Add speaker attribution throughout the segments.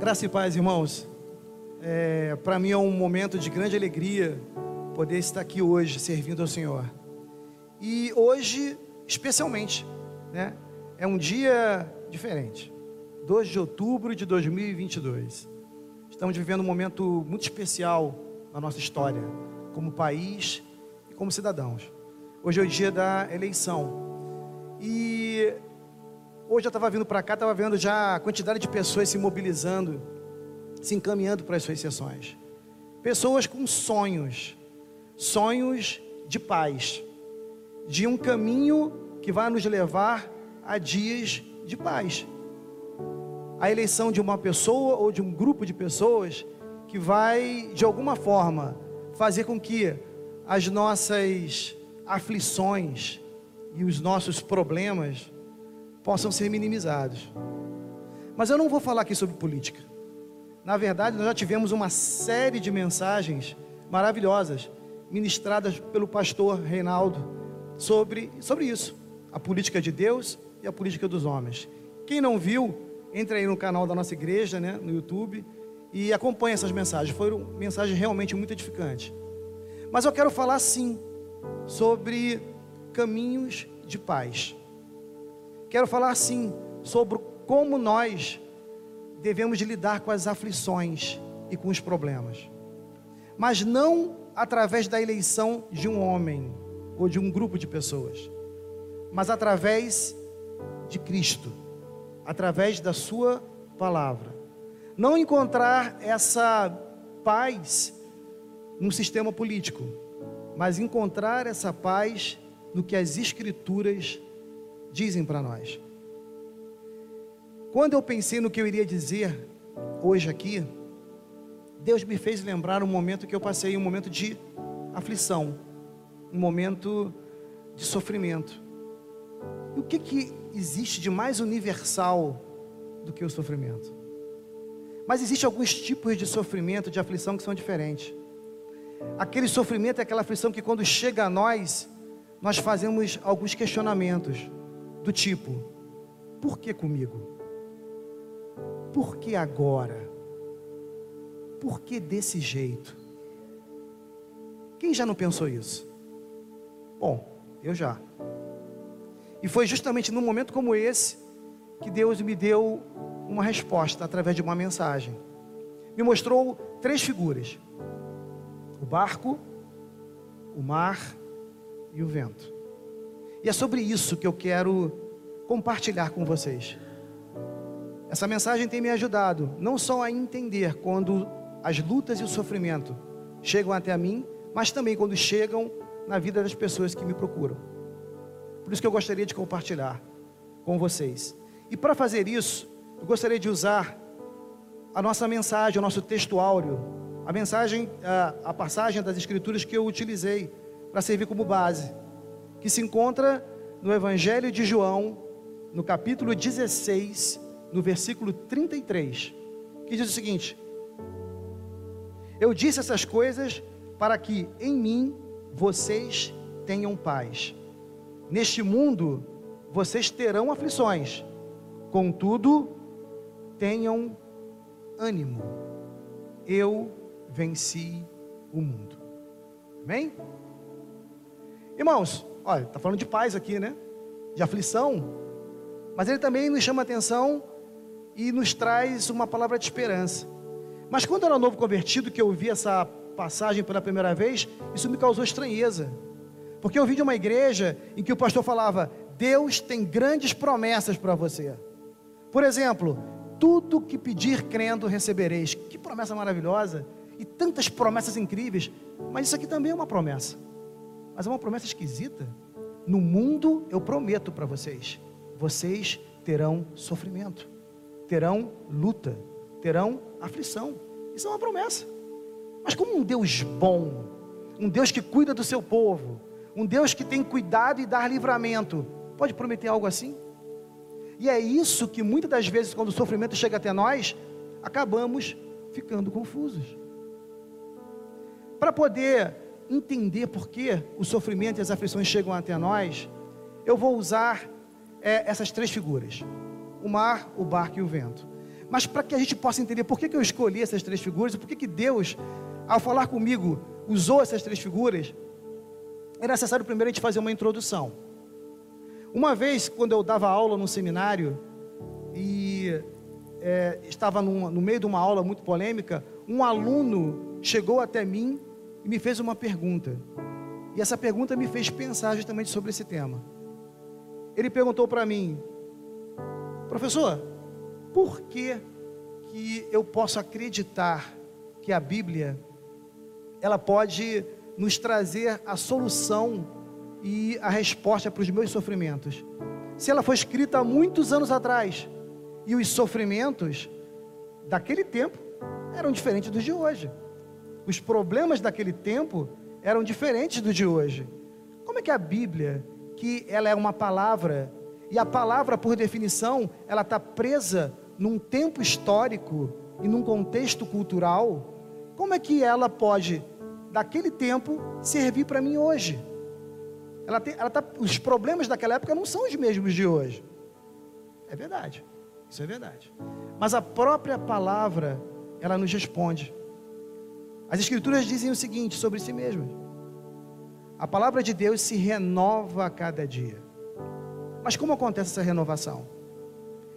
Speaker 1: Graça e paz, irmãos. É, Para mim é um momento de grande alegria poder estar aqui hoje servindo ao Senhor. E hoje, especialmente, né, é um dia diferente. 2 de outubro de 2022. Estamos vivendo um momento muito especial na nossa história, como país e como cidadãos. Hoje é o dia da eleição. E hoje eu estava vindo para cá, estava vendo já a quantidade de pessoas se mobilizando, se encaminhando para as suas sessões. Pessoas com sonhos, sonhos de paz, de um caminho que vai nos levar a dias de paz. A eleição de uma pessoa ou de um grupo de pessoas que vai, de alguma forma, fazer com que as nossas aflições e os nossos problemas possam ser minimizados. Mas eu não vou falar aqui sobre política. Na verdade, nós já tivemos uma série de mensagens maravilhosas ministradas pelo pastor Reinaldo sobre, sobre isso, a política de Deus e a política dos homens. Quem não viu, entre aí no canal da nossa igreja, né, no YouTube, e acompanhe essas mensagens. Foram mensagens realmente muito edificantes. Mas eu quero falar sim sobre caminhos de paz. Quero falar sim sobre como nós devemos de lidar com as aflições e com os problemas. Mas não através da eleição de um homem ou de um grupo de pessoas, mas através de Cristo, através da Sua palavra. Não encontrar essa paz no sistema político, mas encontrar essa paz no que as Escrituras dizem para nós. Quando eu pensei no que eu iria dizer hoje aqui, Deus me fez lembrar um momento que eu passei, um momento de aflição, um momento de sofrimento. E o que, que existe de mais universal do que o sofrimento? Mas existem alguns tipos de sofrimento, de aflição que são diferentes. Aquele sofrimento é aquela aflição que quando chega a nós, nós fazemos alguns questionamentos do tipo: por que comigo? Por que agora? Por que desse jeito? Quem já não pensou isso? Bom, eu já. E foi justamente num momento como esse que Deus me deu uma resposta através de uma mensagem. Me mostrou três figuras: o barco, o mar e o vento. E é sobre isso que eu quero compartilhar com vocês. Essa mensagem tem me ajudado não só a entender quando as lutas e o sofrimento chegam até mim, mas também quando chegam na vida das pessoas que me procuram. Por isso que eu gostaria de compartilhar com vocês. E para fazer isso, eu gostaria de usar a nossa mensagem, o nosso texto áureo, a mensagem, a passagem das escrituras que eu utilizei para servir como base, que se encontra no Evangelho de João, no capítulo 16, no versículo 33, que diz o seguinte: Eu disse essas coisas para que em mim vocês tenham paz. Neste mundo vocês terão aflições, contudo, tenham ânimo. Eu venci o mundo. Amém? Irmãos, olha, está falando de paz aqui, né? De aflição, mas ele também nos chama atenção e nos traz uma palavra de esperança. Mas quando eu era novo convertido, que eu ouvi essa passagem pela primeira vez, isso me causou estranheza. Porque eu vi de uma igreja em que o pastor falava: Deus tem grandes promessas para você. Por exemplo, tudo que pedir crendo recebereis. Que promessa maravilhosa! E tantas promessas incríveis. Mas isso aqui também é uma promessa. Mas é uma promessa esquisita. No mundo eu prometo para vocês: vocês terão sofrimento terão luta, terão aflição. Isso é uma promessa. Mas como um Deus bom, um Deus que cuida do seu povo, um Deus que tem cuidado e dar livramento, pode prometer algo assim? E é isso que muitas das vezes, quando o sofrimento chega até nós, acabamos ficando confusos. Para poder entender por que o sofrimento e as aflições chegam até nós, eu vou usar é, essas três figuras o mar, o barco e o vento. Mas para que a gente possa entender por que, que eu escolhi essas três figuras, por que, que Deus, ao falar comigo, usou essas três figuras, é necessário primeiro a gente fazer uma introdução. Uma vez, quando eu dava aula no seminário, e é, estava num, no meio de uma aula muito polêmica, um aluno chegou até mim e me fez uma pergunta. E essa pergunta me fez pensar justamente sobre esse tema. Ele perguntou para mim, professor, por que, que eu posso acreditar que a Bíblia ela pode nos trazer a solução e a resposta para os meus sofrimentos? Se ela foi escrita há muitos anos atrás e os sofrimentos daquele tempo eram diferentes dos de hoje. Os problemas daquele tempo eram diferentes dos de hoje. Como é que a Bíblia, que ela é uma palavra, e a palavra, por definição, ela está presa num tempo histórico e num contexto cultural, como é que ela pode, daquele tempo, servir para mim hoje? Ela tem, ela tá, os problemas daquela época não são os mesmos de hoje. É verdade, isso é verdade. Mas a própria palavra, ela nos responde. As Escrituras dizem o seguinte sobre si mesmas: a palavra de Deus se renova a cada dia. Mas como acontece essa renovação?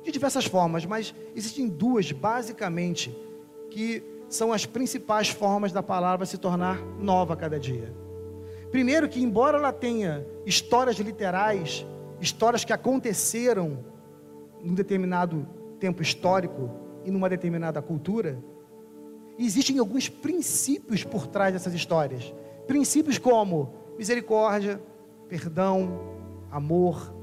Speaker 1: de diversas formas, mas existem duas basicamente que são as principais formas da palavra se tornar nova a cada dia. Primeiro, que embora ela tenha histórias literais, histórias que aconteceram num determinado tempo histórico e numa determinada cultura, existem alguns princípios por trás dessas histórias. Princípios como misericórdia, perdão, amor,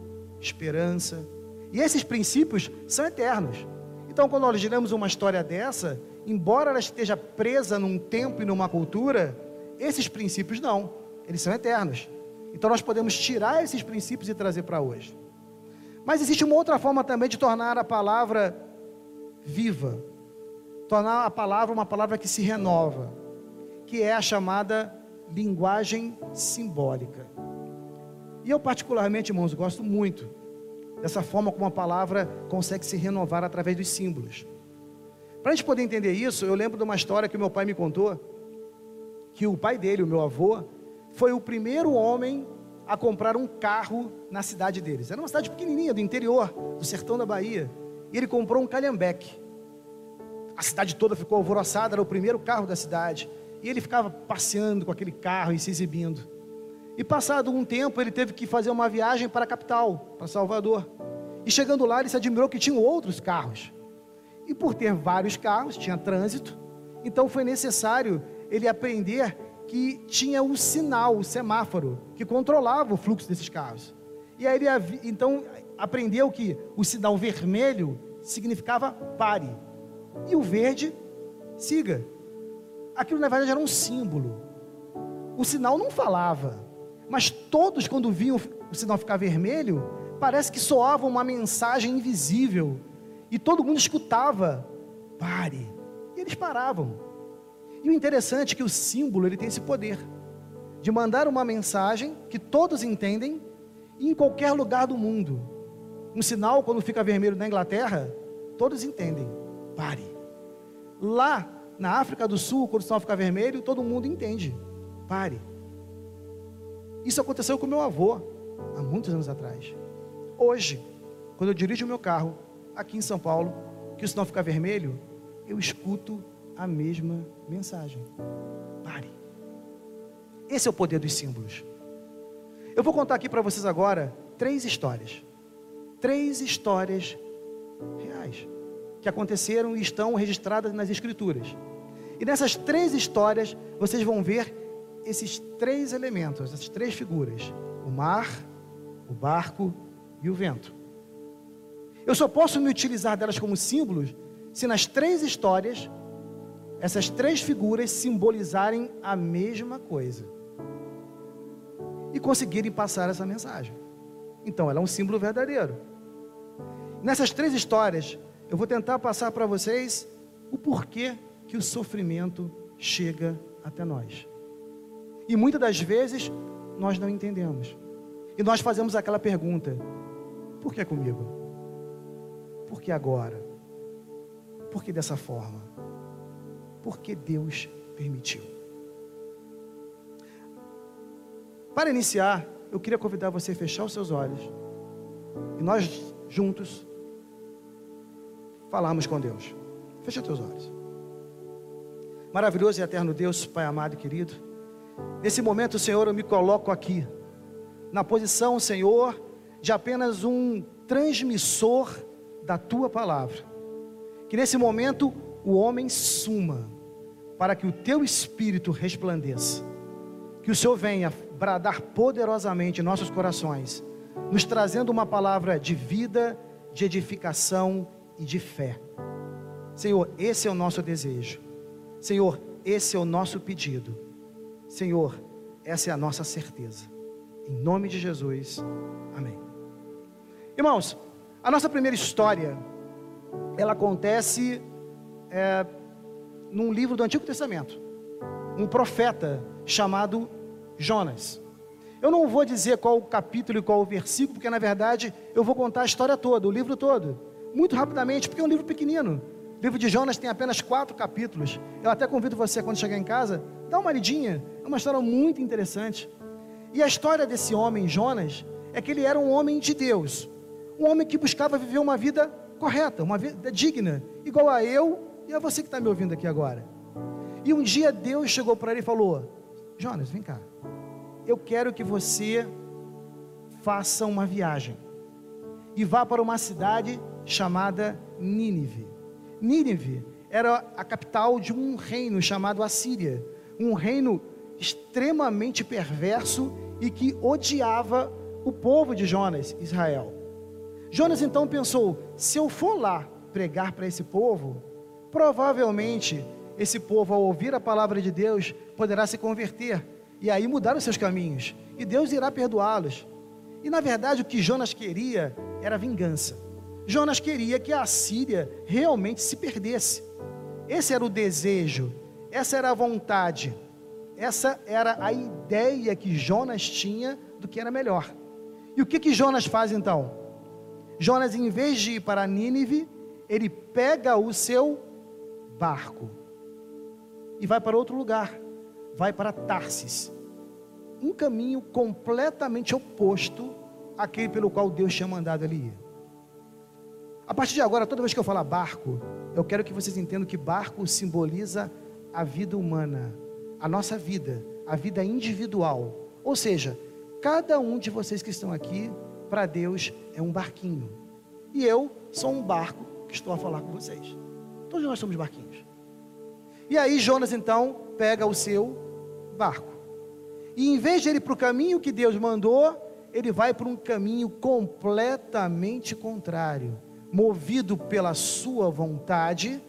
Speaker 1: esperança e esses princípios são eternos. Então, quando nós lemos uma história dessa, embora ela esteja presa num tempo e numa cultura, esses princípios não, eles são eternos. Então, nós podemos tirar esses princípios e trazer para hoje. Mas existe uma outra forma também de tornar a palavra viva, tornar a palavra uma palavra que se renova, que é a chamada linguagem simbólica. E eu, particularmente, irmãos, gosto muito dessa forma como a palavra consegue se renovar através dos símbolos. Para a gente poder entender isso, eu lembro de uma história que meu pai me contou, que o pai dele, o meu avô, foi o primeiro homem a comprar um carro na cidade deles. Era uma cidade pequenininha, do interior, do sertão da Bahia. E ele comprou um calhambeque. A cidade toda ficou alvoroçada, era o primeiro carro da cidade. E ele ficava passeando com aquele carro e se exibindo. E passado um tempo, ele teve que fazer uma viagem para a capital, para Salvador. E chegando lá, ele se admirou que tinham outros carros. E por ter vários carros, tinha trânsito, então foi necessário ele aprender que tinha o sinal, o semáforo, que controlava o fluxo desses carros. E aí ele então aprendeu que o sinal vermelho significava pare e o verde siga. Aquilo na verdade era um símbolo. O sinal não falava, mas todos, quando viam o sinal ficar vermelho, parece que soava uma mensagem invisível. E todo mundo escutava: pare. E eles paravam. E o interessante é que o símbolo ele tem esse poder de mandar uma mensagem que todos entendem em qualquer lugar do mundo. Um sinal, quando fica vermelho na Inglaterra, todos entendem. Pare. Lá na África do Sul, quando o sinal fica vermelho, todo mundo entende. Pare. Isso aconteceu com meu avô há muitos anos atrás. Hoje, quando eu dirijo o meu carro aqui em São Paulo, que o sinal fica vermelho, eu escuto a mesma mensagem. Pare. Esse é o poder dos símbolos. Eu vou contar aqui para vocês agora três histórias. Três histórias reais que aconteceram e estão registradas nas Escrituras. E nessas três histórias vocês vão ver esses três elementos, essas três figuras: o mar, o barco e o vento. Eu só posso me utilizar delas como símbolos se nas três histórias essas três figuras simbolizarem a mesma coisa e conseguirem passar essa mensagem. Então, ela é um símbolo verdadeiro. Nessas três histórias, eu vou tentar passar para vocês o porquê que o sofrimento chega até nós. E muitas das vezes nós não entendemos. E nós fazemos aquela pergunta: por que comigo? Por que agora? Por que dessa forma? Porque Deus permitiu. Para iniciar, eu queria convidar você a fechar os seus olhos e nós juntos falarmos com Deus. Fecha teus olhos. Maravilhoso e eterno Deus, Pai amado e querido. Nesse momento, Senhor, eu me coloco aqui, na posição, Senhor, de apenas um transmissor da tua palavra. Que nesse momento o homem suma, para que o teu espírito resplandeça. Que o Senhor venha bradar poderosamente em nossos corações, nos trazendo uma palavra de vida, de edificação e de fé. Senhor, esse é o nosso desejo. Senhor, esse é o nosso pedido. Senhor, essa é a nossa certeza. Em nome de Jesus. Amém. Irmãos, a nossa primeira história, ela acontece é, num livro do Antigo Testamento. Um profeta chamado Jonas. Eu não vou dizer qual o capítulo e qual o versículo, porque na verdade eu vou contar a história toda, o livro todo, muito rapidamente, porque é um livro pequenino. O livro de Jonas tem apenas quatro capítulos. Eu até convido você, quando chegar em casa, dá uma lidinha. É uma história muito interessante. E a história desse homem, Jonas, é que ele era um homem de Deus. Um homem que buscava viver uma vida correta, uma vida digna, igual a eu e a você que está me ouvindo aqui agora. E um dia Deus chegou para ele e falou: Jonas, vem cá eu quero que você faça uma viagem e vá para uma cidade chamada Nínive. Nínive era a capital de um reino chamado Assíria, um reino extremamente perverso e que odiava o povo de Jonas, Israel. Jonas então pensou: se eu for lá pregar para esse povo, provavelmente esse povo, ao ouvir a palavra de Deus, poderá se converter e aí mudaram seus caminhos, e Deus irá perdoá-los. E na verdade o que Jonas queria era vingança. Jonas queria que a Síria realmente se perdesse. Esse era o desejo, essa era a vontade, essa era a ideia que Jonas tinha do que era melhor. E o que que Jonas faz então? Jonas, em vez de ir para Nínive, ele pega o seu barco e vai para outro lugar vai para Tarsis. Um caminho completamente oposto àquele pelo qual Deus tinha mandado ele ir. A partir de agora, toda vez que eu falar barco, eu quero que vocês entendam que barco simboliza a vida humana, a nossa vida, a vida individual. Ou seja, cada um de vocês que estão aqui, para Deus, é um barquinho. E eu sou um barco que estou a falar com vocês. Todos nós somos barquinhos. E aí Jonas então pega o seu barco. E em vez de ele ir para o caminho que Deus mandou, ele vai para um caminho completamente contrário, movido pela sua vontade,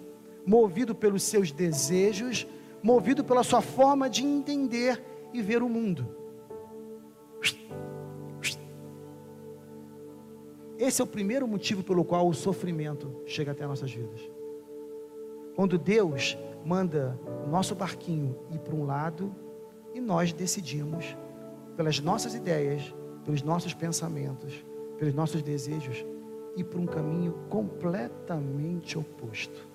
Speaker 1: movido pelos seus desejos, movido pela sua forma de entender e ver o mundo. Esse é o primeiro motivo pelo qual o sofrimento chega até nossas vidas. Quando Deus manda o nosso barquinho ir para um lado e nós decidimos, pelas nossas ideias, pelos nossos pensamentos, pelos nossos desejos, ir para um caminho completamente oposto.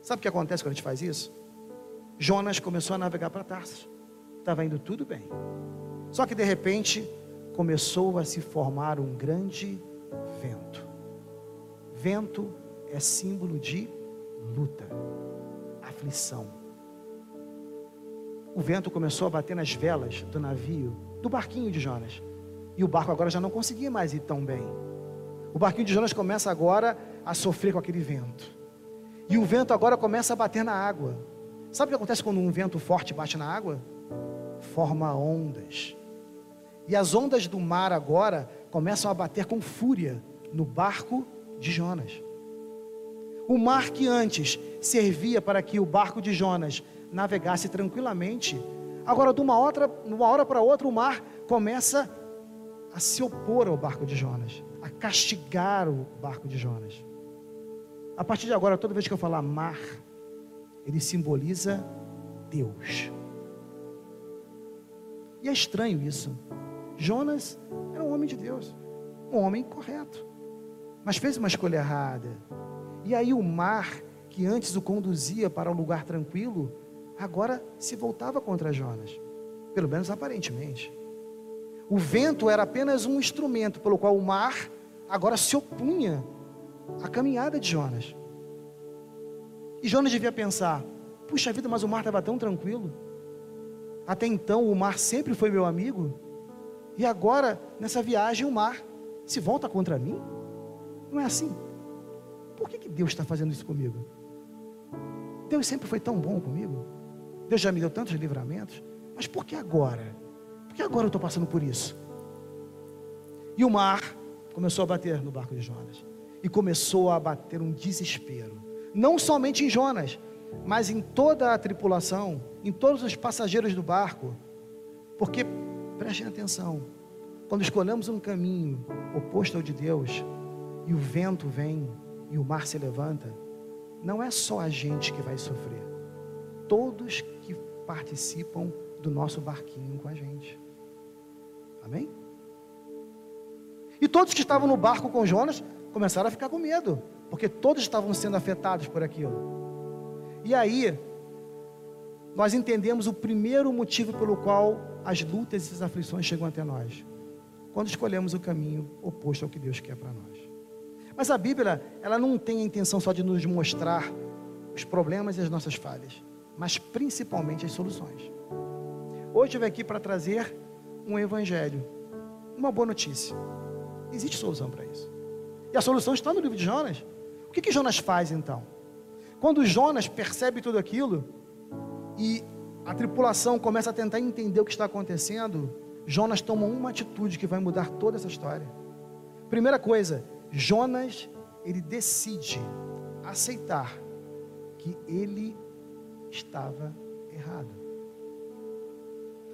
Speaker 1: Sabe o que acontece quando a gente faz isso? Jonas começou a navegar para Tarso. Estava indo tudo bem. Só que de repente começou a se formar um grande vento. Vento é símbolo de luta, aflição o vento começou a bater nas velas do navio, do barquinho de Jonas. E o barco agora já não conseguia mais ir tão bem. O barquinho de Jonas começa agora a sofrer com aquele vento. E o vento agora começa a bater na água. Sabe o que acontece quando um vento forte bate na água? Forma ondas. E as ondas do mar agora começam a bater com fúria no barco de Jonas. O mar que antes servia para que o barco de Jonas navegasse tranquilamente. Agora, de uma hora, uma hora para outra, o mar começa a se opor ao barco de Jonas, a castigar o barco de Jonas. A partir de agora, toda vez que eu falar mar, ele simboliza Deus. E é estranho isso. Jonas era um homem de Deus, um homem correto, mas fez uma escolha errada. E aí o mar, que antes o conduzia para um lugar tranquilo, agora se voltava contra Jonas, pelo menos aparentemente. O vento era apenas um instrumento pelo qual o mar agora se opunha à caminhada de Jonas. E Jonas devia pensar: puxa vida, mas o mar estava tão tranquilo. Até então o mar sempre foi meu amigo. E agora, nessa viagem, o mar se volta contra mim? Não é assim? Por que, que Deus está fazendo isso comigo? Deus sempre foi tão bom comigo. Deus já me deu tantos livramentos. Mas por que agora? Por que agora eu estou passando por isso? E o mar começou a bater no barco de Jonas. E começou a bater um desespero. Não somente em Jonas, mas em toda a tripulação, em todos os passageiros do barco. Porque, prestem atenção, quando escolhemos um caminho oposto ao de Deus, e o vento vem, e o mar se levanta, não é só a gente que vai sofrer, todos que participam do nosso barquinho com a gente. Amém? E todos que estavam no barco com Jonas começaram a ficar com medo, porque todos estavam sendo afetados por aquilo. E aí, nós entendemos o primeiro motivo pelo qual as lutas e as aflições chegam até nós. Quando escolhemos o caminho oposto ao que Deus quer para nós. Mas a Bíblia, ela não tem a intenção só de nos mostrar os problemas e as nossas falhas, mas principalmente as soluções. Hoje eu vim aqui para trazer um evangelho, uma boa notícia. Existe solução para isso. E a solução está no livro de Jonas. O que, que Jonas faz então? Quando Jonas percebe tudo aquilo e a tripulação começa a tentar entender o que está acontecendo, Jonas toma uma atitude que vai mudar toda essa história. Primeira coisa, Jonas, ele decide aceitar que ele estava errado.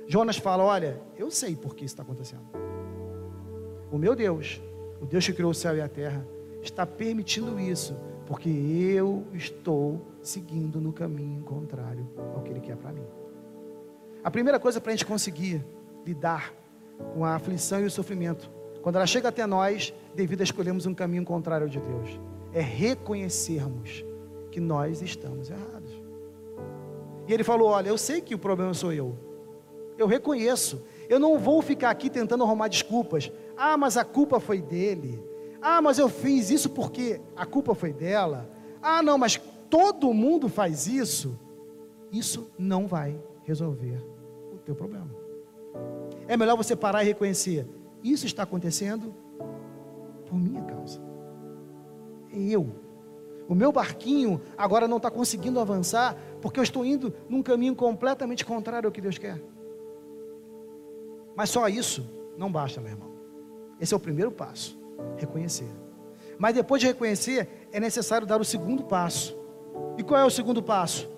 Speaker 1: Jonas fala: Olha, eu sei por que isso está acontecendo. O meu Deus, o Deus que criou o céu e a terra, está permitindo isso porque eu estou seguindo no caminho contrário ao que Ele quer para mim. A primeira coisa para a gente conseguir lidar com a aflição e o sofrimento, quando ela chega até nós, devido a escolhermos um caminho contrário ao de Deus, é reconhecermos que nós estamos errados. E ele falou: Olha, eu sei que o problema sou eu, eu reconheço, eu não vou ficar aqui tentando arrumar desculpas. Ah, mas a culpa foi dele. Ah, mas eu fiz isso porque a culpa foi dela. Ah, não, mas todo mundo faz isso. Isso não vai resolver o teu problema. É melhor você parar e reconhecer: isso está acontecendo por minha causa. Eu. O meu barquinho agora não está conseguindo avançar porque eu estou indo num caminho completamente contrário ao que Deus quer. Mas só isso não basta, meu irmão. Esse é o primeiro passo. Reconhecer. Mas depois de reconhecer, é necessário dar o segundo passo. E qual é o segundo passo?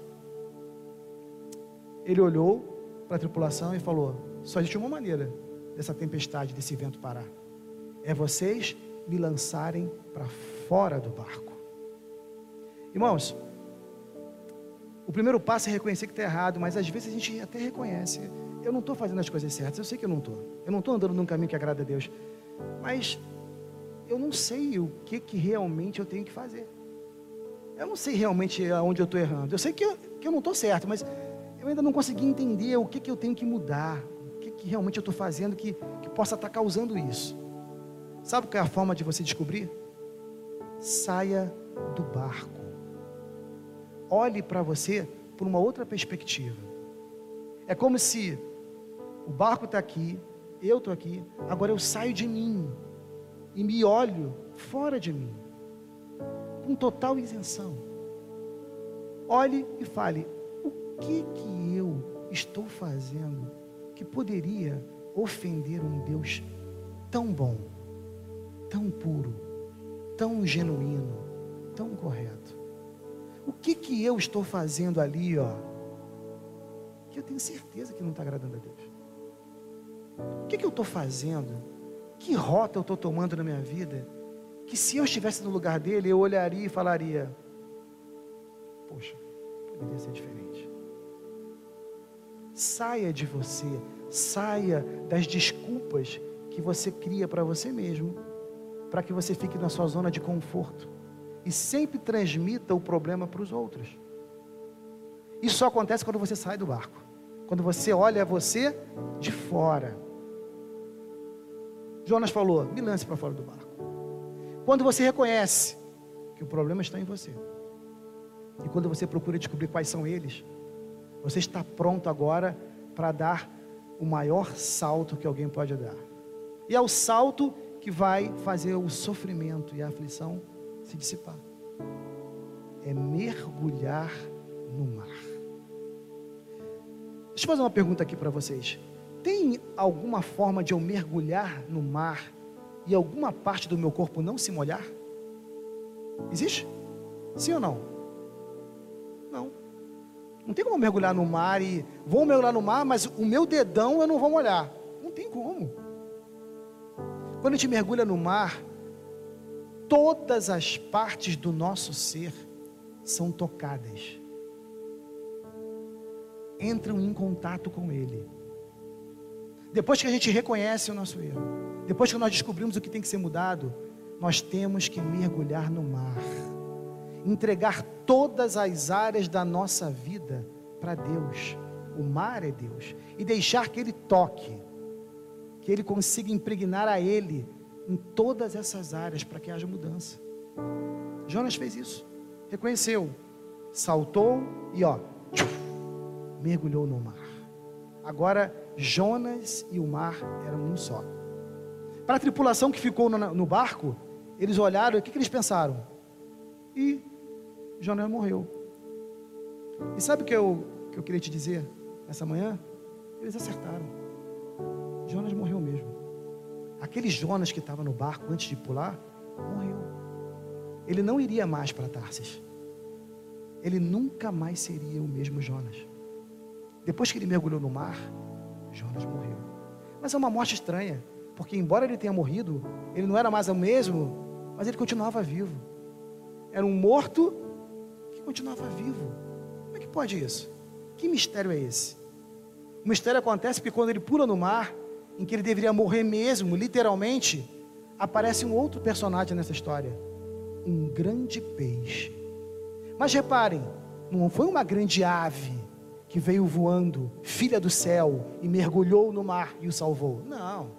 Speaker 1: Ele olhou para a tripulação e falou: só existe uma maneira dessa tempestade, desse vento parar. É vocês me lançarem para fora do barco. Irmãos, o primeiro passo é reconhecer que está errado, mas às vezes a gente até reconhece. Eu não estou fazendo as coisas certas, eu sei que eu não estou. Eu não estou andando num caminho que agrada a Deus. Mas eu não sei o que, que realmente eu tenho que fazer. Eu não sei realmente aonde eu estou errando. Eu sei que eu, que eu não estou certo, mas eu ainda não consegui entender o que, que eu tenho que mudar. O que, que realmente eu estou fazendo que, que possa estar tá causando isso. Sabe qual é a forma de você descobrir? Saia do barco. Olhe para você por uma outra perspectiva. É como se o barco está aqui, eu estou aqui, agora eu saio de mim e me olho fora de mim, com total isenção. Olhe e fale: o que que eu estou fazendo que poderia ofender um Deus tão bom, tão puro, tão genuíno, tão correto? O que que eu estou fazendo ali, ó, que eu tenho certeza que não está agradando a Deus? O que que eu estou fazendo que rota eu estou tomando na minha vida? Que se eu estivesse no lugar dele, eu olharia e falaria: Poxa, poderia ser diferente. Saia de você, saia das desculpas que você cria para você mesmo, para que você fique na sua zona de conforto. e sempre transmita o problema para os outros. Isso só acontece quando você sai do barco. Quando você olha você de fora. Jonas falou: me lance para fora do barco. Quando você reconhece que o problema está em você, e quando você procura descobrir quais são eles, você está pronto agora para dar o maior salto que alguém pode dar. E é o salto que vai fazer o sofrimento e a aflição se dissipar. É mergulhar no mar. Deixa eu fazer uma pergunta aqui para vocês. Tem alguma forma de eu mergulhar no mar e alguma parte do meu corpo não se molhar? Existe? Sim ou não? Não. Não tem como mergulhar no mar e vou mergulhar no mar, mas o meu dedão eu não vou molhar. Não tem como. Quando a gente mergulha no mar, todas as partes do nosso ser são tocadas. Entram em contato com ele. Depois que a gente reconhece o nosso erro, depois que nós descobrimos o que tem que ser mudado, nós temos que mergulhar no mar, entregar todas as áreas da nossa vida para Deus. O mar é Deus, e deixar que Ele toque, que Ele consiga impregnar a Ele em todas essas áreas para que haja mudança. Jonas fez isso, reconheceu, saltou e ó, mergulhou no mar. Agora Jonas e o mar eram um só. Para a tripulação que ficou no, no barco, eles olharam e o que, que eles pensaram? E Jonas morreu. E sabe o que eu, que eu queria te dizer nessa manhã? Eles acertaram. Jonas morreu mesmo. Aquele Jonas que estava no barco antes de pular, morreu. Ele não iria mais para Tarsis. Ele nunca mais seria o mesmo Jonas. Depois que ele mergulhou no mar, Jonas morreu. Mas é uma morte estranha, porque embora ele tenha morrido, ele não era mais o mesmo, mas ele continuava vivo. Era um morto que continuava vivo. Como é que pode isso? Que mistério é esse? O mistério acontece porque quando ele pula no mar, em que ele deveria morrer mesmo, literalmente, aparece um outro personagem nessa história, um grande peixe. Mas reparem, não foi uma grande ave, que veio voando, filha do céu, e mergulhou no mar e o salvou. Não.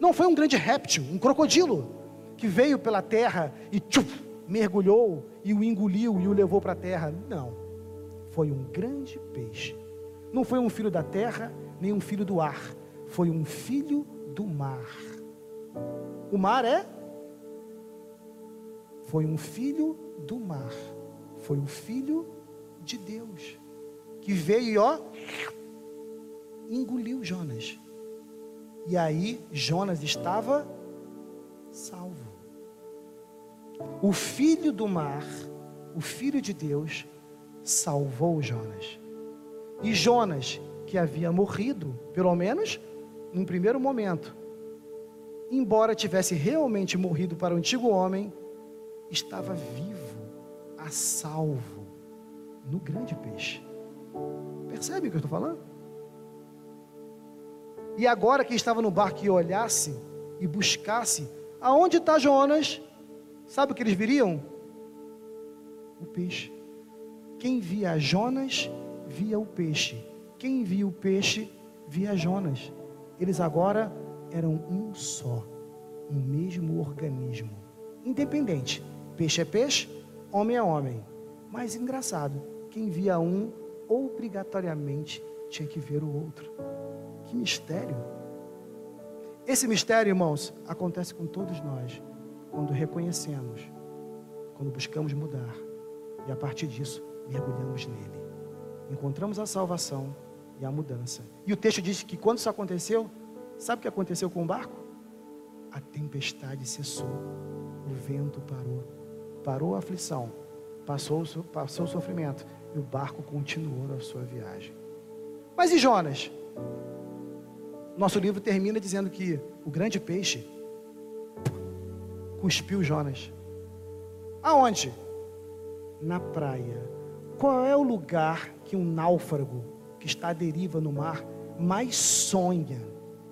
Speaker 1: Não foi um grande réptil, um crocodilo, que veio pela terra e tchuf, mergulhou e o engoliu e o levou para a terra. Não. Foi um grande peixe. Não foi um filho da terra, nem um filho do ar. Foi um filho do mar. O mar é? Foi um filho do mar. Foi o filho de Deus que veio e ó, engoliu Jonas. E aí Jonas estava salvo. O filho do mar, o filho de Deus, salvou Jonas. E Jonas, que havia morrido, pelo menos num primeiro momento, embora tivesse realmente morrido para o antigo homem, estava vivo, a salvo, no grande peixe. Percebe o que eu estou falando? E agora quem estava no barco e olhasse e buscasse, aonde está Jonas? Sabe o que eles viriam? O peixe. Quem via Jonas, via o peixe. Quem via o peixe, via Jonas. Eles agora eram um só, um mesmo organismo. Independente. Peixe é peixe, homem é homem. Mas engraçado, quem via um, obrigatoriamente tinha que ver o outro. Que mistério! Esse mistério, irmãos, acontece com todos nós quando reconhecemos, quando buscamos mudar e a partir disso mergulhamos nele. Encontramos a salvação e a mudança. E o texto diz que quando isso aconteceu, sabe o que aconteceu com o barco? A tempestade cessou, o vento parou, parou a aflição, passou, passou o sofrimento o barco continuou na sua viagem. Mas e Jonas? Nosso livro termina dizendo que o grande peixe cuspiu Jonas. Aonde? Na praia. Qual é o lugar que um náufrago que está à deriva no mar mais sonha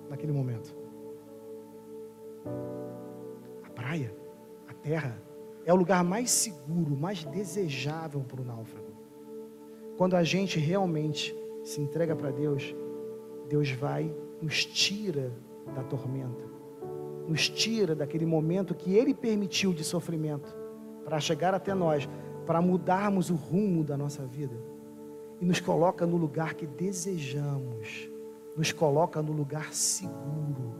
Speaker 1: naquele momento? A praia, a terra. é o lugar mais seguro, mais desejável para o náufrago. Quando a gente realmente se entrega para Deus, Deus vai nos tira da tormenta, nos tira daquele momento que Ele permitiu de sofrimento para chegar até nós, para mudarmos o rumo da nossa vida e nos coloca no lugar que desejamos, nos coloca no lugar seguro,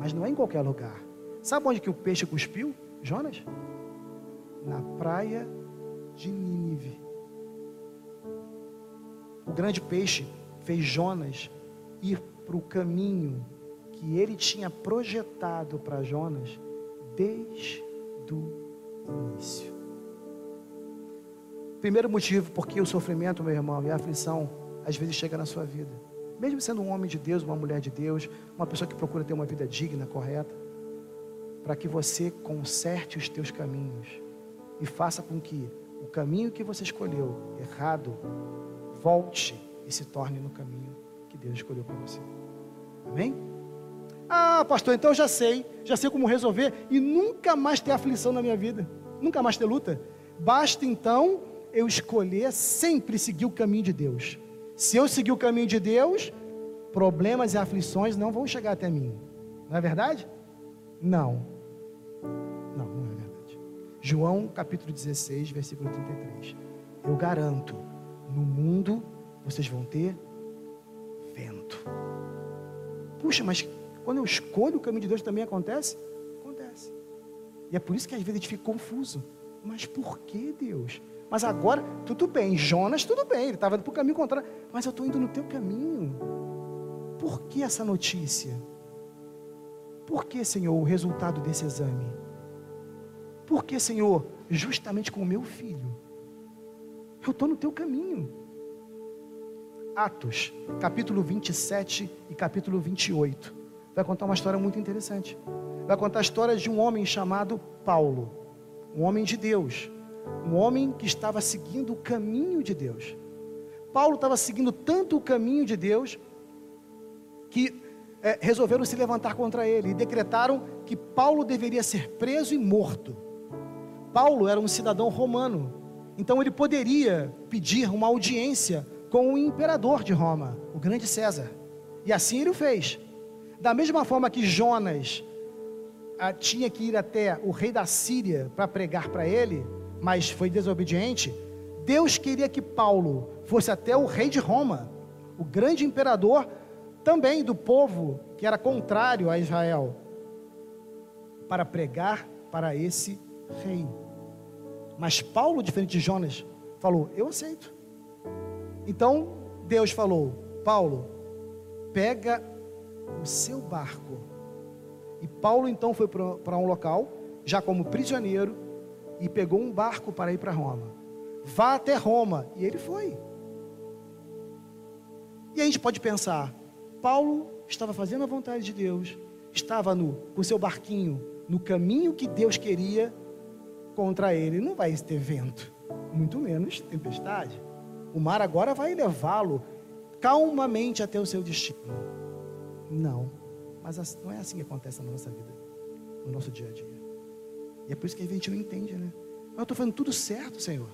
Speaker 1: mas não é em qualquer lugar. Sabe onde que o peixe cuspiu, Jonas? Na praia de Nínive. O grande peixe fez Jonas ir para o caminho que ele tinha projetado para Jonas desde o início. Primeiro motivo porque o sofrimento, meu irmão, e a aflição às vezes chega na sua vida. Mesmo sendo um homem de Deus, uma mulher de Deus, uma pessoa que procura ter uma vida digna, correta, para que você conserte os teus caminhos e faça com que o caminho que você escolheu errado volte e se torne no caminho que Deus escolheu para você. Amém? Ah, pastor, então já sei, já sei como resolver e nunca mais ter aflição na minha vida, nunca mais ter luta. Basta então eu escolher sempre seguir o caminho de Deus. Se eu seguir o caminho de Deus, problemas e aflições não vão chegar até mim. Não é verdade? Não. Não, não é verdade. João capítulo 16, versículo 33. Eu garanto, no mundo vocês vão ter vento. Puxa, mas quando eu escolho o caminho de Deus também acontece? Acontece. E é por isso que às vezes a gente fica confuso. Mas por que Deus? Mas agora, tudo bem. Jonas, tudo bem. Ele estava indo para o caminho contrário. Mas eu estou indo no teu caminho. Por que essa notícia? Por que, Senhor, o resultado desse exame? Por que, Senhor, justamente com o meu filho? Eu estou no teu caminho. Atos, capítulo 27 e capítulo 28. Vai contar uma história muito interessante. Vai contar a história de um homem chamado Paulo, um homem de Deus, um homem que estava seguindo o caminho de Deus. Paulo estava seguindo tanto o caminho de Deus que é, resolveram se levantar contra ele e decretaram que Paulo deveria ser preso e morto. Paulo era um cidadão romano, então ele poderia pedir uma audiência com o imperador de Roma, o grande César. E assim ele o fez. Da mesma forma que Jonas ah, tinha que ir até o rei da Síria para pregar para ele, mas foi desobediente, Deus queria que Paulo fosse até o rei de Roma, o grande imperador também do povo que era contrário a Israel, para pregar para esse rei. Mas Paulo, diferente de Jonas, falou: Eu aceito. Então Deus falou: Paulo, pega o seu barco. E Paulo então foi para um local, já como prisioneiro, e pegou um barco para ir para Roma. Vá até Roma. E ele foi. E a gente pode pensar: Paulo estava fazendo a vontade de Deus, estava no, com seu barquinho no caminho que Deus queria contra ele. Não vai ter vento, muito menos tempestade. O mar agora vai levá-lo calmamente até o seu destino. Não, mas não é assim que acontece na nossa vida, no nosso dia a dia. E é por isso que a gente não entende, né? Mas eu estou fazendo tudo certo, Senhor.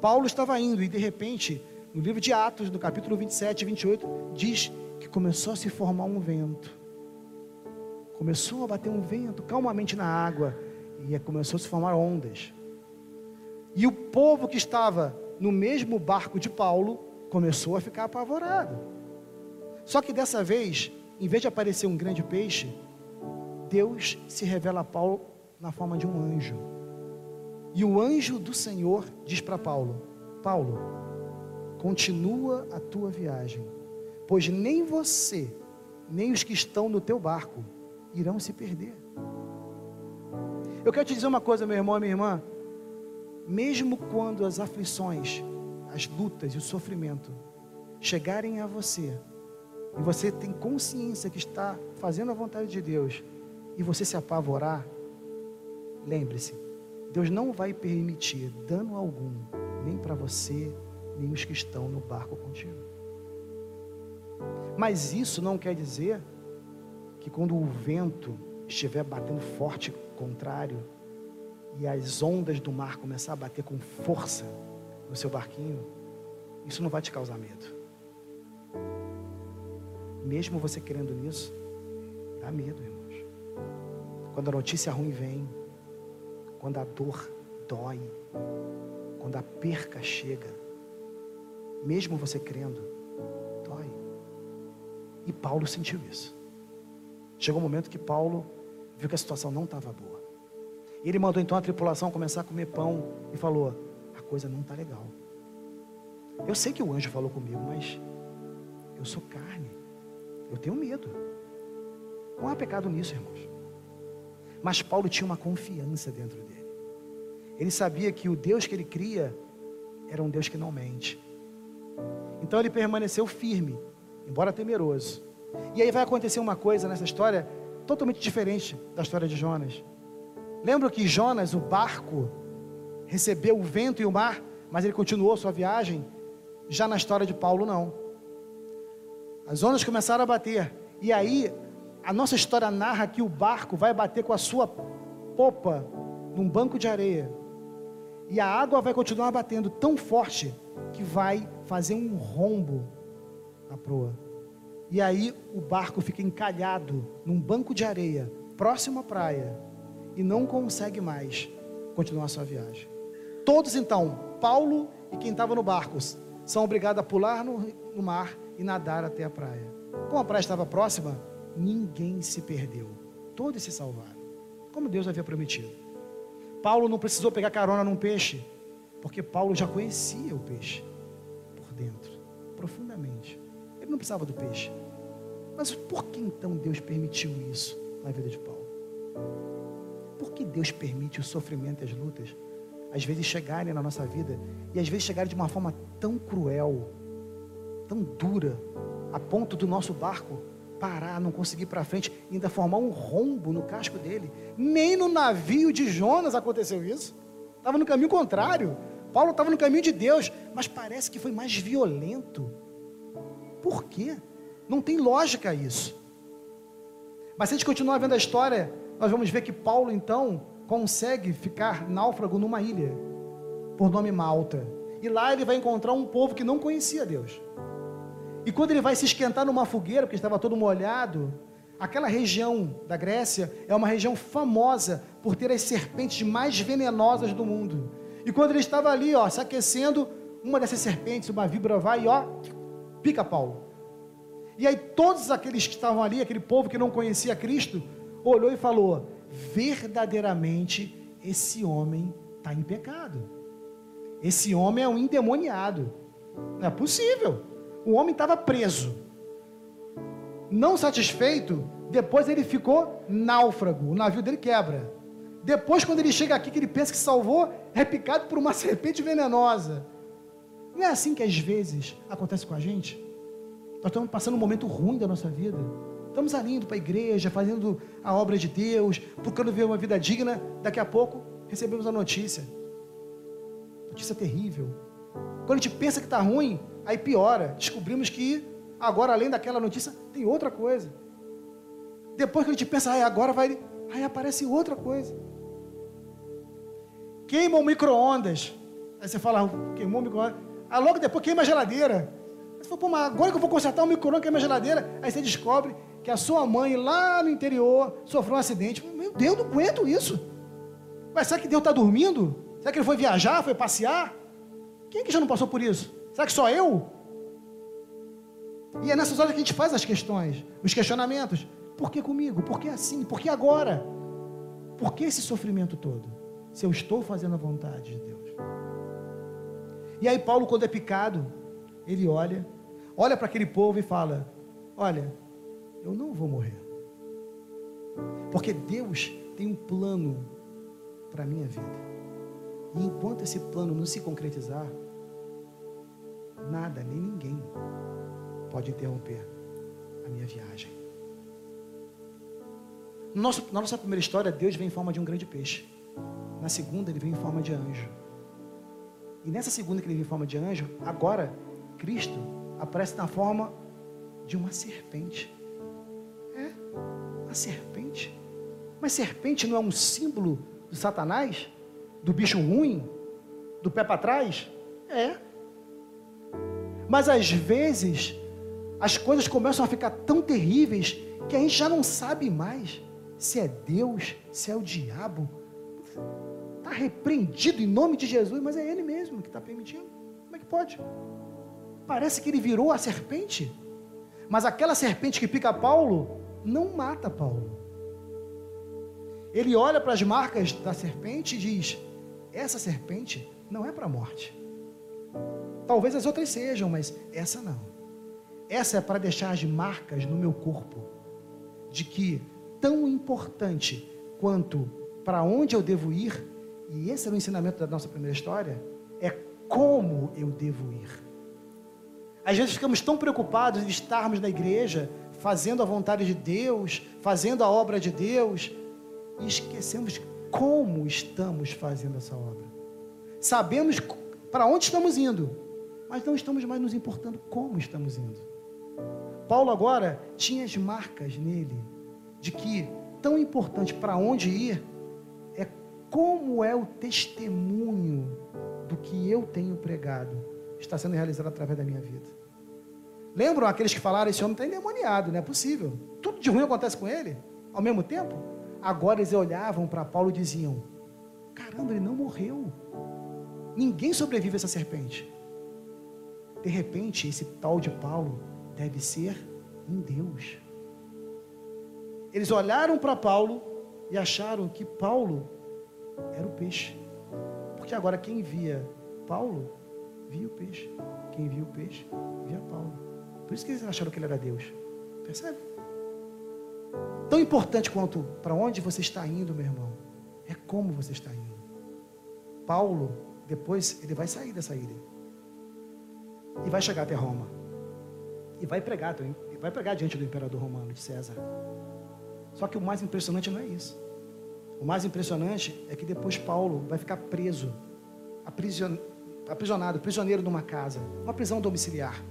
Speaker 1: Paulo estava indo e de repente, no livro de Atos, no capítulo 27 e 28, diz que começou a se formar um vento. Começou a bater um vento calmamente na água e começou a se formar ondas. E o povo que estava no mesmo barco de Paulo começou a ficar apavorado. Só que dessa vez, em vez de aparecer um grande peixe, Deus se revela a Paulo na forma de um anjo. E o anjo do Senhor diz para Paulo: Paulo, continua a tua viagem, pois nem você, nem os que estão no teu barco irão se perder. Eu quero te dizer uma coisa, meu irmão e minha irmã. Mesmo quando as aflições, as lutas e o sofrimento chegarem a você, e você tem consciência que está fazendo a vontade de Deus, e você se apavorar, Lembre-se, Deus não vai permitir dano algum, nem para você, nem os que estão no barco contigo. Mas isso não quer dizer que quando o vento estiver batendo forte contrário e as ondas do mar começar a bater com força no seu barquinho, isso não vai te causar medo. Mesmo você querendo nisso, dá medo, irmãos. Quando a notícia ruim vem, quando a dor dói, quando a perca chega, mesmo você crendo, dói. E Paulo sentiu isso. Chegou um momento que Paulo viu que a situação não estava boa. Ele mandou então a tripulação começar a comer pão e falou: a coisa não está legal. Eu sei que o anjo falou comigo, mas eu sou carne. Eu tenho medo. Não há pecado nisso, irmãos. Mas Paulo tinha uma confiança dentro dele. Ele sabia que o Deus que ele cria era um Deus que não mente. Então ele permaneceu firme, embora temeroso. E aí vai acontecer uma coisa nessa história totalmente diferente da história de Jonas. Lembra que Jonas, o barco, recebeu o vento e o mar, mas ele continuou sua viagem? Já na história de Paulo, não. As ondas começaram a bater, e aí a nossa história narra que o barco vai bater com a sua popa num banco de areia. E a água vai continuar batendo tão forte que vai fazer um rombo na proa. E aí o barco fica encalhado num banco de areia, próximo à praia, e não consegue mais continuar sua viagem. Todos então, Paulo e quem estava no barco, são obrigados a pular no, no mar e nadar até a praia. Como a praia estava próxima, ninguém se perdeu. Todos se salvaram, como Deus havia prometido. Paulo não precisou pegar carona num peixe, porque Paulo já conhecia o peixe por dentro, profundamente. Ele não precisava do peixe. Mas por que então Deus permitiu isso na vida de Paulo? Por que Deus permite o sofrimento e as lutas, às vezes chegarem na nossa vida e às vezes chegarem de uma forma tão cruel, tão dura, a ponto do nosso barco parar, não conseguir ir para frente, ainda formar um rombo no casco dele. Nem no navio de Jonas aconteceu isso. Estava no caminho contrário. Paulo estava no caminho de Deus, mas parece que foi mais violento. Por quê? Não tem lógica isso. Mas se a gente continuar vendo a história, nós vamos ver que Paulo então consegue ficar náufrago numa ilha, por nome Malta. E lá ele vai encontrar um povo que não conhecia Deus. E quando ele vai se esquentar numa fogueira, porque estava todo molhado, aquela região da Grécia é uma região famosa por ter as serpentes mais venenosas do mundo. E quando ele estava ali, ó, se aquecendo, uma dessas serpentes, uma víbora vai e ó, pica Paulo. E aí todos aqueles que estavam ali, aquele povo que não conhecia Cristo, olhou e falou: verdadeiramente esse homem está em pecado. Esse homem é um endemoniado. Não é possível. O homem estava preso. Não satisfeito, depois ele ficou náufrago. O navio dele quebra. Depois, quando ele chega aqui, que ele pensa que salvou, é picado por uma serpente venenosa. Não é assim que às vezes acontece com a gente? Nós estamos passando um momento ruim da nossa vida. Estamos ali indo para a igreja, fazendo a obra de Deus, procurando ver uma vida digna. Daqui a pouco recebemos a notícia. Notícia terrível. Quando a gente pensa que está ruim, Aí piora, descobrimos que agora, além daquela notícia, tem outra coisa. Depois que a gente pensa, ah, agora vai. Aí aparece outra coisa. Queima o micro-ondas. Aí você fala, queimou o micro-ondas. Aí logo depois queima a geladeira. Você fala, pô, mas agora que eu vou consertar o micro-ondas, queima a geladeira. Aí você descobre que a sua mãe lá no interior sofreu um acidente. Meu Deus, não aguento isso. Mas será que Deus está dormindo? Será que ele foi viajar, foi passear? Quem é que já não passou por isso? Será que só eu? E é nessas horas que a gente faz as questões, os questionamentos. Por que comigo? Por que assim? Por que agora? Por que esse sofrimento todo? Se eu estou fazendo a vontade de Deus. E aí Paulo, quando é picado, ele olha, olha para aquele povo e fala: Olha, eu não vou morrer. Porque Deus tem um plano para a minha vida. E enquanto esse plano não se concretizar, nada, nem ninguém pode interromper a minha viagem. Nosso, na nossa primeira história, Deus vem em forma de um grande peixe. Na segunda, ele vem em forma de anjo. E nessa segunda que ele vem em forma de anjo, agora, Cristo aparece na forma de uma serpente. É, uma serpente. Mas serpente não é um símbolo do Satanás? do bicho ruim, do pé para trás? É. Mas às vezes, as coisas começam a ficar tão terríveis que a gente já não sabe mais se é Deus, se é o diabo. Está repreendido em nome de Jesus, mas é Ele mesmo que está permitindo. Como é que pode? Parece que ele virou a serpente, mas aquela serpente que pica Paulo não mata Paulo. Ele olha para as marcas da serpente e diz: essa serpente não é para a morte. Talvez as outras sejam, mas essa não. Essa é para deixar as marcas no meu corpo de que tão importante quanto para onde eu devo ir, e esse é o ensinamento da nossa primeira história, é como eu devo ir. Às vezes ficamos tão preocupados em estarmos na igreja, fazendo a vontade de Deus, fazendo a obra de Deus, e esquecemos como estamos fazendo essa obra. Sabemos para onde estamos indo, mas não estamos mais nos importando como estamos indo. Paulo agora tinha as marcas nele de que tão importante para onde ir como é o testemunho do que eu tenho pregado está sendo realizado através da minha vida. Lembram aqueles que falaram: esse homem está endemoniado, não é possível. Tudo de ruim acontece com ele ao mesmo tempo? Agora eles olhavam para Paulo e diziam: caramba, ele não morreu. Ninguém sobrevive a essa serpente. De repente, esse tal de Paulo deve ser um Deus. Eles olharam para Paulo e acharam que Paulo era o peixe. Porque agora quem via Paulo, via o peixe. Quem via o peixe, via Paulo. Por isso que eles acharam que ele era Deus. Percebe? Tão importante quanto para onde você está indo, meu irmão, é como você está indo. Paulo, depois, ele vai sair dessa ilha. E vai chegar até Roma. E vai pregar, vai pregar diante do imperador romano, de César. Só que o mais impressionante não é isso. O mais impressionante é que depois Paulo vai ficar preso, aprisionado, prisioneiro numa casa, uma prisão domiciliar.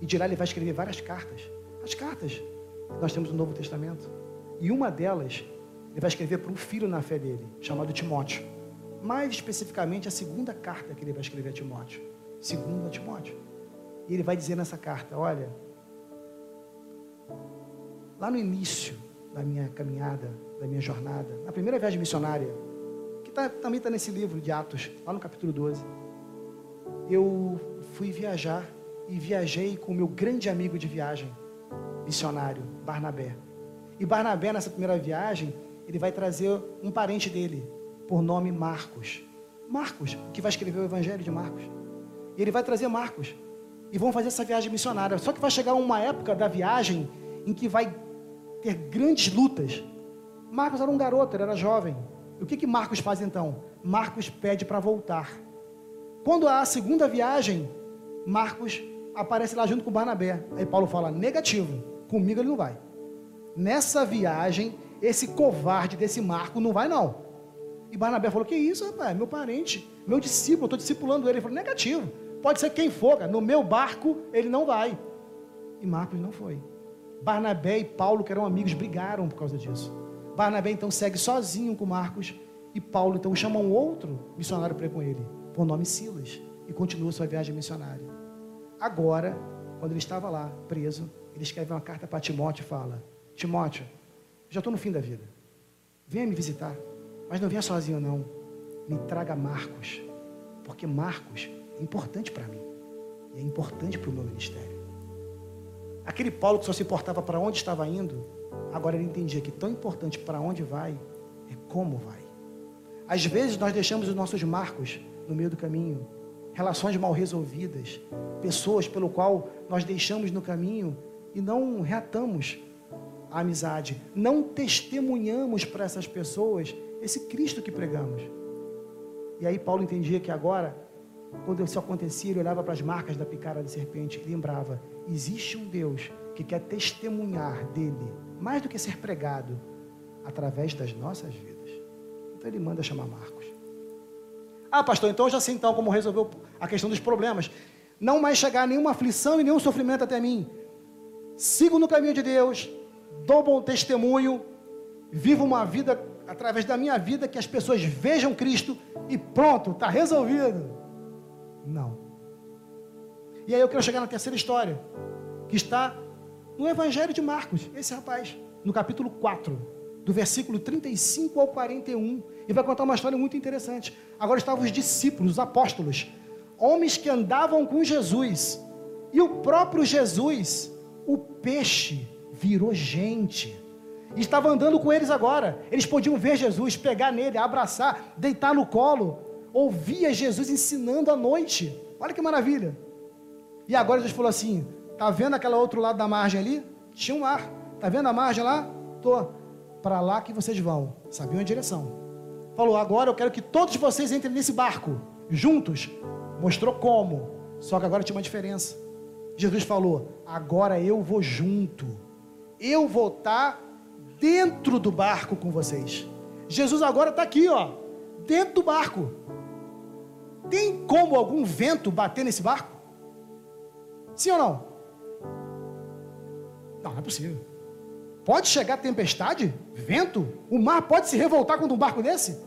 Speaker 1: E de lá ele vai escrever várias cartas. As cartas que nós temos no Novo Testamento. E uma delas, ele vai escrever para um filho na fé dele, chamado Timóteo. Mais especificamente, a segunda carta que ele vai escrever a Timóteo. Segunda a Timóteo. E ele vai dizer nessa carta: Olha, lá no início da minha caminhada, da minha jornada, na primeira viagem missionária, que tá, também está nesse livro de Atos, lá no capítulo 12, eu fui viajar e viajei com o meu grande amigo de viagem, missionário, Barnabé. E Barnabé, nessa primeira viagem, ele vai trazer um parente dele, por nome Marcos. Marcos, que vai escrever o Evangelho de Marcos. E ele vai trazer Marcos. E vão fazer essa viagem missionária. Só que vai chegar uma época da viagem em que vai ter grandes lutas. Marcos era um garoto, ele era jovem. E o que, que Marcos faz então? Marcos pede para voltar. Quando há a segunda viagem, Marcos aparece lá junto com Barnabé. Aí Paulo fala: negativo, comigo ele não vai. Nessa viagem, esse covarde desse Marco não vai não. E Barnabé falou: Que isso, rapaz? Meu parente, meu discípulo, estou discipulando ele. Ele falou: Negativo, pode ser quem for, no meu barco ele não vai. E Marcos não foi. Barnabé e Paulo, que eram amigos, brigaram por causa disso. Barnabé então segue sozinho com Marcos e Paulo então chama um outro missionário para ir com ele, por nome Silas, e continua sua viagem missionária. Agora, quando ele estava lá preso, ele escreve uma carta para Timóteo e fala: Timóteo, já estou no fim da vida, venha me visitar, mas não venha sozinho não, me traga Marcos, porque Marcos é importante para mim e é importante para o meu ministério. Aquele Paulo que só se importava para onde estava indo, agora ele entendia que tão importante para onde vai é como vai. Às vezes nós deixamos os nossos marcos no meio do caminho, relações mal resolvidas, pessoas pelo qual nós deixamos no caminho e não reatamos a amizade, não testemunhamos para essas pessoas esse Cristo que pregamos. E aí Paulo entendia que agora, quando isso acontecia, ele olhava para as marcas da picada da serpente e lembrava: existe um Deus que quer testemunhar dele, mais do que ser pregado, através das nossas vidas. Então ele manda chamar Marcos. Ah, pastor, então eu já sei então como resolver a questão dos problemas. Não mais chegar nenhuma aflição e nenhum sofrimento até mim. Sigo no caminho de Deus, dou bom testemunho, vivo uma vida através da minha vida, que as pessoas vejam Cristo e pronto, está resolvido. Não. E aí eu quero chegar na terceira história, que está no Evangelho de Marcos, esse rapaz, no capítulo 4, do versículo 35 ao 41, e vai contar uma história muito interessante. Agora estavam os discípulos, os apóstolos, homens que andavam com Jesus, e o próprio Jesus, o peixe, virou gente. Estava andando com eles agora. Eles podiam ver Jesus, pegar nele, abraçar, deitar no colo. Ouvia Jesus ensinando à noite. Olha que maravilha. E agora Jesus falou assim: Tá vendo aquele outro lado da margem ali? Tinha um mar. Tá vendo a margem lá? Tô. Para lá que vocês vão. Sabiam a direção. Falou: Agora eu quero que todos vocês entrem nesse barco juntos. Mostrou como. Só que agora tinha uma diferença. Jesus falou: Agora eu vou junto. Eu vou estar tá dentro do barco com vocês. Jesus agora está aqui, ó, dentro do barco. Tem como algum vento bater nesse barco? Sim ou não? Não, não é possível. Pode chegar tempestade, vento, o mar pode se revoltar contra um barco desse?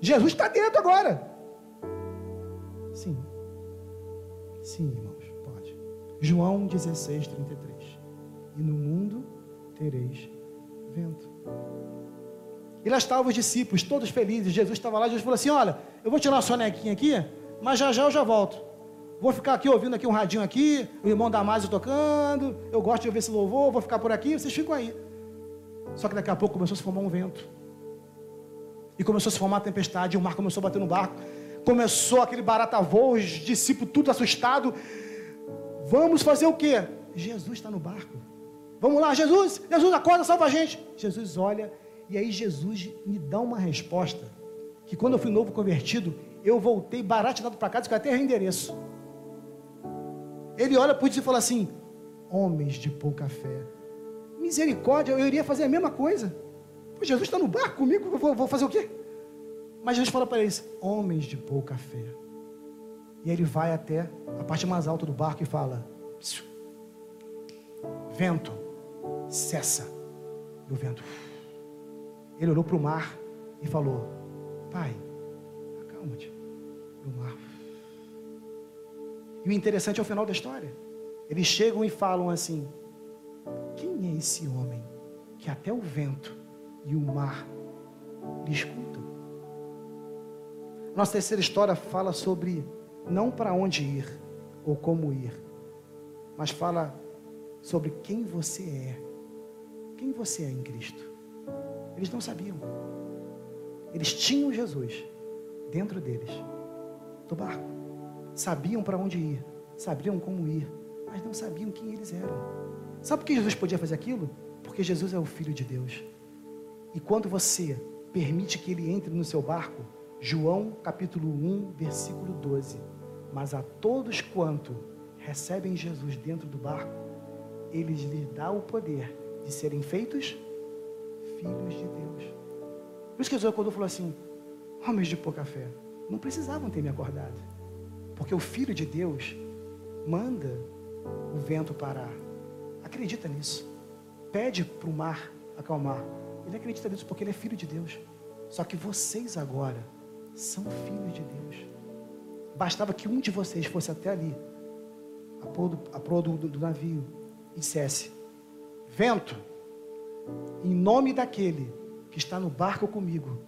Speaker 1: Jesus está dentro agora. Sim. Sim, irmãos, pode. João 16, 33. E no mundo tereis vento. E lá estavam os discípulos, todos felizes. Jesus estava lá, Jesus falou assim: Olha, eu vou tirar uma sonequinha aqui, mas já já eu já volto. Vou ficar aqui ouvindo aqui um radinho aqui, o irmão Damásio tocando. Eu gosto de ouvir esse louvor, vou ficar por aqui, vocês ficam aí. Só que daqui a pouco começou a se formar um vento. E começou a se formar a tempestade, e o mar começou a bater no barco. Começou aquele barata voo, os discípulos tudo assustado. Vamos fazer o quê? Jesus está no barco. Vamos lá, Jesus, Jesus, acorda, salva a gente. Jesus olha, e aí Jesus me dá uma resposta. Que quando eu fui novo convertido, eu voltei baratinado para casa, que até endereço. Ele olha para o e fala assim: Homens de pouca fé. Misericórdia, eu iria fazer a mesma coisa. Pô, Jesus está no barco comigo, eu vou, vou fazer o quê? Mas Jesus fala para eles: Homens de pouca fé. E ele vai até a parte mais alta do barco e fala: Vento, cessa. E o vento. Ele olhou para o mar e falou: Pai, acalma-te. Mar. E o interessante é o final da história. Eles chegam e falam assim: Quem é esse homem que até o vento e o mar lhe escutam? Nossa terceira história fala sobre não para onde ir ou como ir, mas fala sobre quem você é quem você é em Cristo. Eles não sabiam. Eles tinham Jesus dentro deles, do barco. Sabiam para onde ir, sabiam como ir, mas não sabiam quem eles eram. Sabe por que Jesus podia fazer aquilo? Porque Jesus é o Filho de Deus. E quando você permite que ele entre no seu barco, João capítulo 1, versículo 12. Mas a todos quanto recebem Jesus dentro do barco, ele lhes dá o poder de serem feitos filhos de Deus. Por isso que Jesus e falou assim: homens de pouca fé, não precisavam ter me acordado, porque o Filho de Deus manda o vento parar. Acredita nisso. Pede para o mar acalmar. Ele acredita nisso porque ele é filho de Deus. Só que vocês agora são filhos de Deus. Bastava que um de vocês fosse até ali, a proa do, do, do navio, e dissesse: Vento, em nome daquele que está no barco comigo,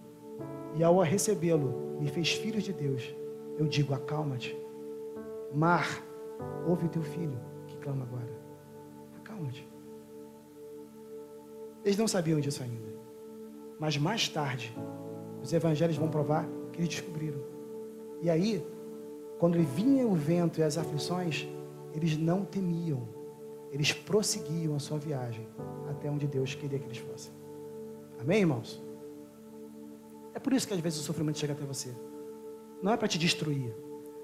Speaker 1: e ao recebê-lo me fez filho de Deus, eu digo: acalma-te. Mar, ouve o teu filho que clama agora. Acalma-te. Eles não sabiam disso ainda. Mas mais tarde, os evangelhos vão provar que eles descobriram. E aí, quando vinha o vento e as aflições, eles não temiam eles prosseguiam a sua viagem até onde Deus queria que eles fossem. Amém, irmãos? Por isso que às vezes o sofrimento chega até você. Não é para te destruir.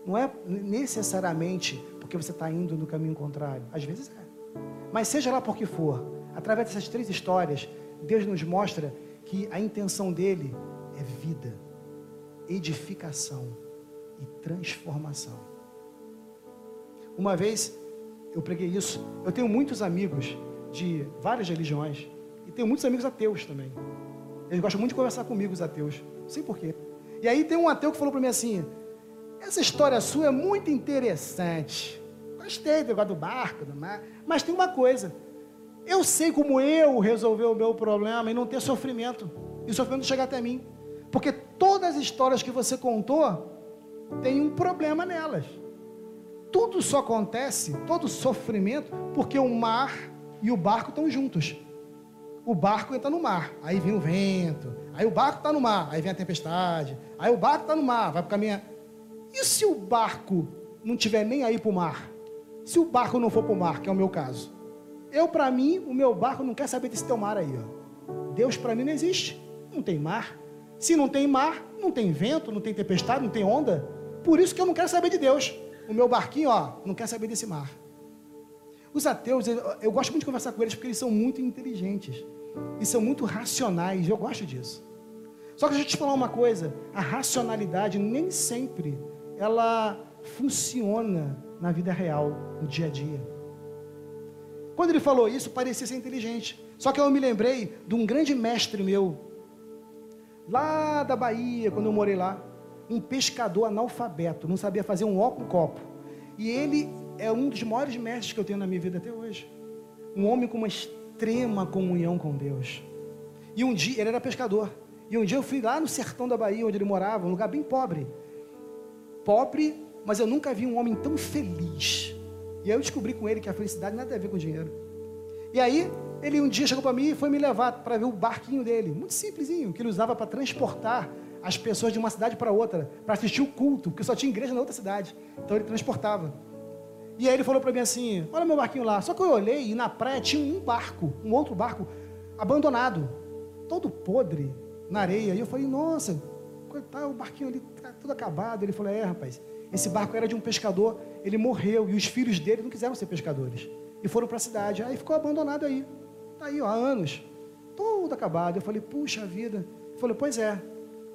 Speaker 1: Não é necessariamente porque você está indo no caminho contrário. Às vezes é. Mas seja lá por que for, através dessas três histórias, Deus nos mostra que a intenção dele é vida, edificação e transformação. Uma vez eu preguei isso. Eu tenho muitos amigos de várias religiões e tenho muitos amigos ateus também. Eles gostam muito de conversar comigo, os ateus. Não sei porquê. E aí tem um ateu que falou para mim assim: essa história sua é muito interessante. Gostei do negócio do barco, do mar. Mas tem uma coisa. Eu sei como eu resolver o meu problema e não ter sofrimento. E o sofrimento chegar até mim. Porque todas as histórias que você contou tem um problema nelas. Tudo só acontece, todo sofrimento, porque o mar e o barco estão juntos. O barco entra no mar, aí vem o vento, aí o barco está no mar, aí vem a tempestade, aí o barco está no mar, vai para o caminho. E se o barco não tiver nem aí para o mar? Se o barco não for para o mar, que é o meu caso, eu, para mim, o meu barco não quer saber desse teu mar aí. Ó. Deus, para mim, não existe. Não tem mar. Se não tem mar, não tem vento, não tem tempestade, não tem onda. Por isso que eu não quero saber de Deus. O meu barquinho, ó, não quer saber desse mar. Os ateus, eu, gosto muito de conversar com eles porque eles são muito inteligentes. E são muito racionais. Eu gosto disso. Só que deixa eu te falar uma coisa: a racionalidade nem sempre ela funciona na vida real, no dia a dia. Quando ele falou isso, parecia ser inteligente. Só que eu me lembrei de um grande mestre meu, lá da Bahia, quando eu morei lá, um pescador analfabeto, não sabia fazer um ó com copo. E ele é um dos maiores mestres que eu tenho na minha vida até hoje. Um homem com uma extrema comunhão com Deus. E um dia, ele era pescador. E um dia eu fui lá no sertão da Bahia, onde ele morava, um lugar bem pobre pobre, mas eu nunca vi um homem tão feliz. E aí eu descobri com ele que a felicidade nada tem a ver com dinheiro. E aí, ele um dia chegou para mim e foi me levar para ver o barquinho dele, muito simplesinho, que ele usava para transportar as pessoas de uma cidade para outra, para assistir o culto, porque só tinha igreja na outra cidade. Então ele transportava. E aí ele falou para mim assim: Olha meu barquinho lá. Só que eu olhei e na praia tinha um barco, um outro barco, abandonado, todo podre na areia. E eu falei: Nossa, tá, o barquinho ali está tudo acabado. Ele falou: É, rapaz, esse barco era de um pescador, ele morreu e os filhos dele não quiseram ser pescadores e foram para a cidade. Aí ficou abandonado aí, está aí ó, há anos, todo acabado. Eu falei: Puxa vida. Ele falou: Pois é.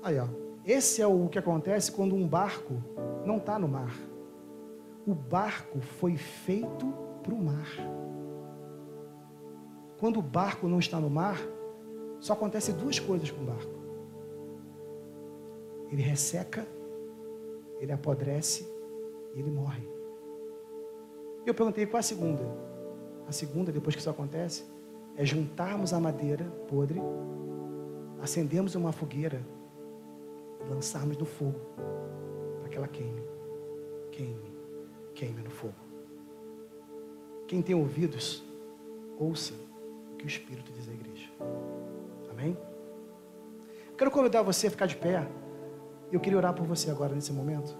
Speaker 1: Aí, ó, esse é o que acontece quando um barco não está no mar. O barco foi feito para o mar. Quando o barco não está no mar, só acontece duas coisas com o barco ele resseca, ele apodrece e ele morre. Eu perguntei qual a segunda? A segunda, depois que isso acontece, é juntarmos a madeira podre, acendermos uma fogueira e lançarmos no fogo para que ela queime, queime, queime no fogo. Quem tem ouvidos, ouça o que o Espírito diz à igreja. Amém? Quero convidar você a ficar de pé. Eu queria orar por você agora nesse momento.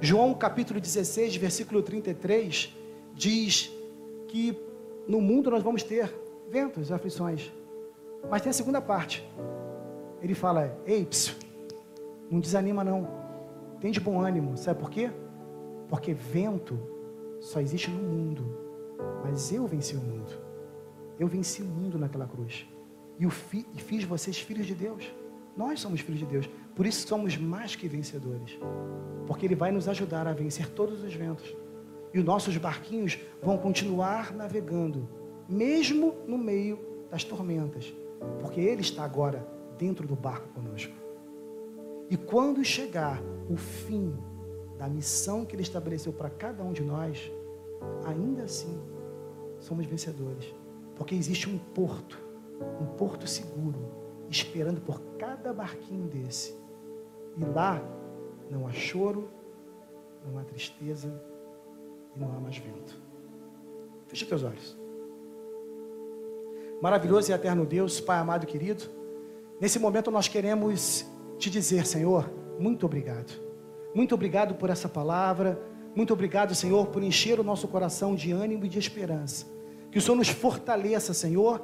Speaker 1: João capítulo 16, versículo 33 diz que no mundo nós vamos ter ventos e aflições. Mas tem a segunda parte. Ele fala: "Ei, psiu, não desanima não. Tem de bom ânimo. Sabe por quê? Porque vento só existe no mundo. Mas eu venci o mundo. Eu venci o mundo naquela cruz e, fi, e fiz vocês filhos de Deus. Nós somos filhos de Deus. Por isso somos mais que vencedores. Porque Ele vai nos ajudar a vencer todos os ventos. E os nossos barquinhos vão continuar navegando, mesmo no meio das tormentas. Porque Ele está agora dentro do barco conosco. E quando chegar o fim da missão que Ele estabeleceu para cada um de nós, ainda assim somos vencedores. Porque existe um porto um porto seguro, esperando por cada barquinho desse. E lá não há choro, não há tristeza e não há mais vento. Feche teus olhos. Maravilhoso e eterno Deus, Pai amado e querido, nesse momento nós queremos te dizer, Senhor, muito obrigado. Muito obrigado por essa palavra. Muito obrigado, Senhor, por encher o nosso coração de ânimo e de esperança. Que o Senhor nos fortaleça, Senhor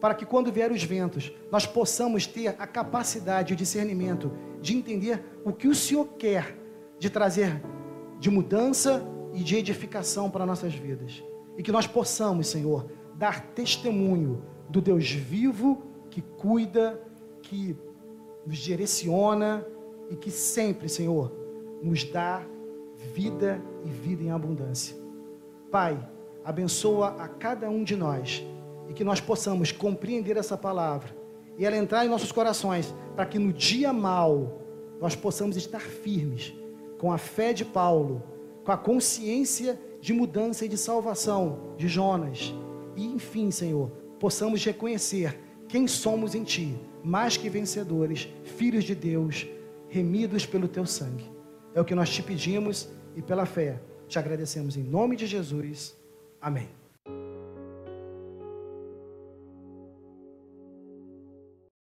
Speaker 1: para que quando vier os ventos, nós possamos ter a capacidade e o discernimento de entender o que o Senhor quer de trazer de mudança e de edificação para nossas vidas. E que nós possamos, Senhor, dar testemunho do Deus vivo que cuida, que nos direciona e que sempre, Senhor, nos dá vida e vida em abundância. Pai, abençoa a cada um de nós e que nós possamos compreender essa palavra e ela entrar em nossos corações, para que no dia mal nós possamos estar firmes com a fé de Paulo, com a consciência de mudança e de salvação de Jonas. E enfim, Senhor, possamos reconhecer quem somos em Ti, mais que vencedores, filhos de Deus, remidos pelo Teu sangue. É o que nós te pedimos e pela fé te agradecemos em nome de Jesus. Amém.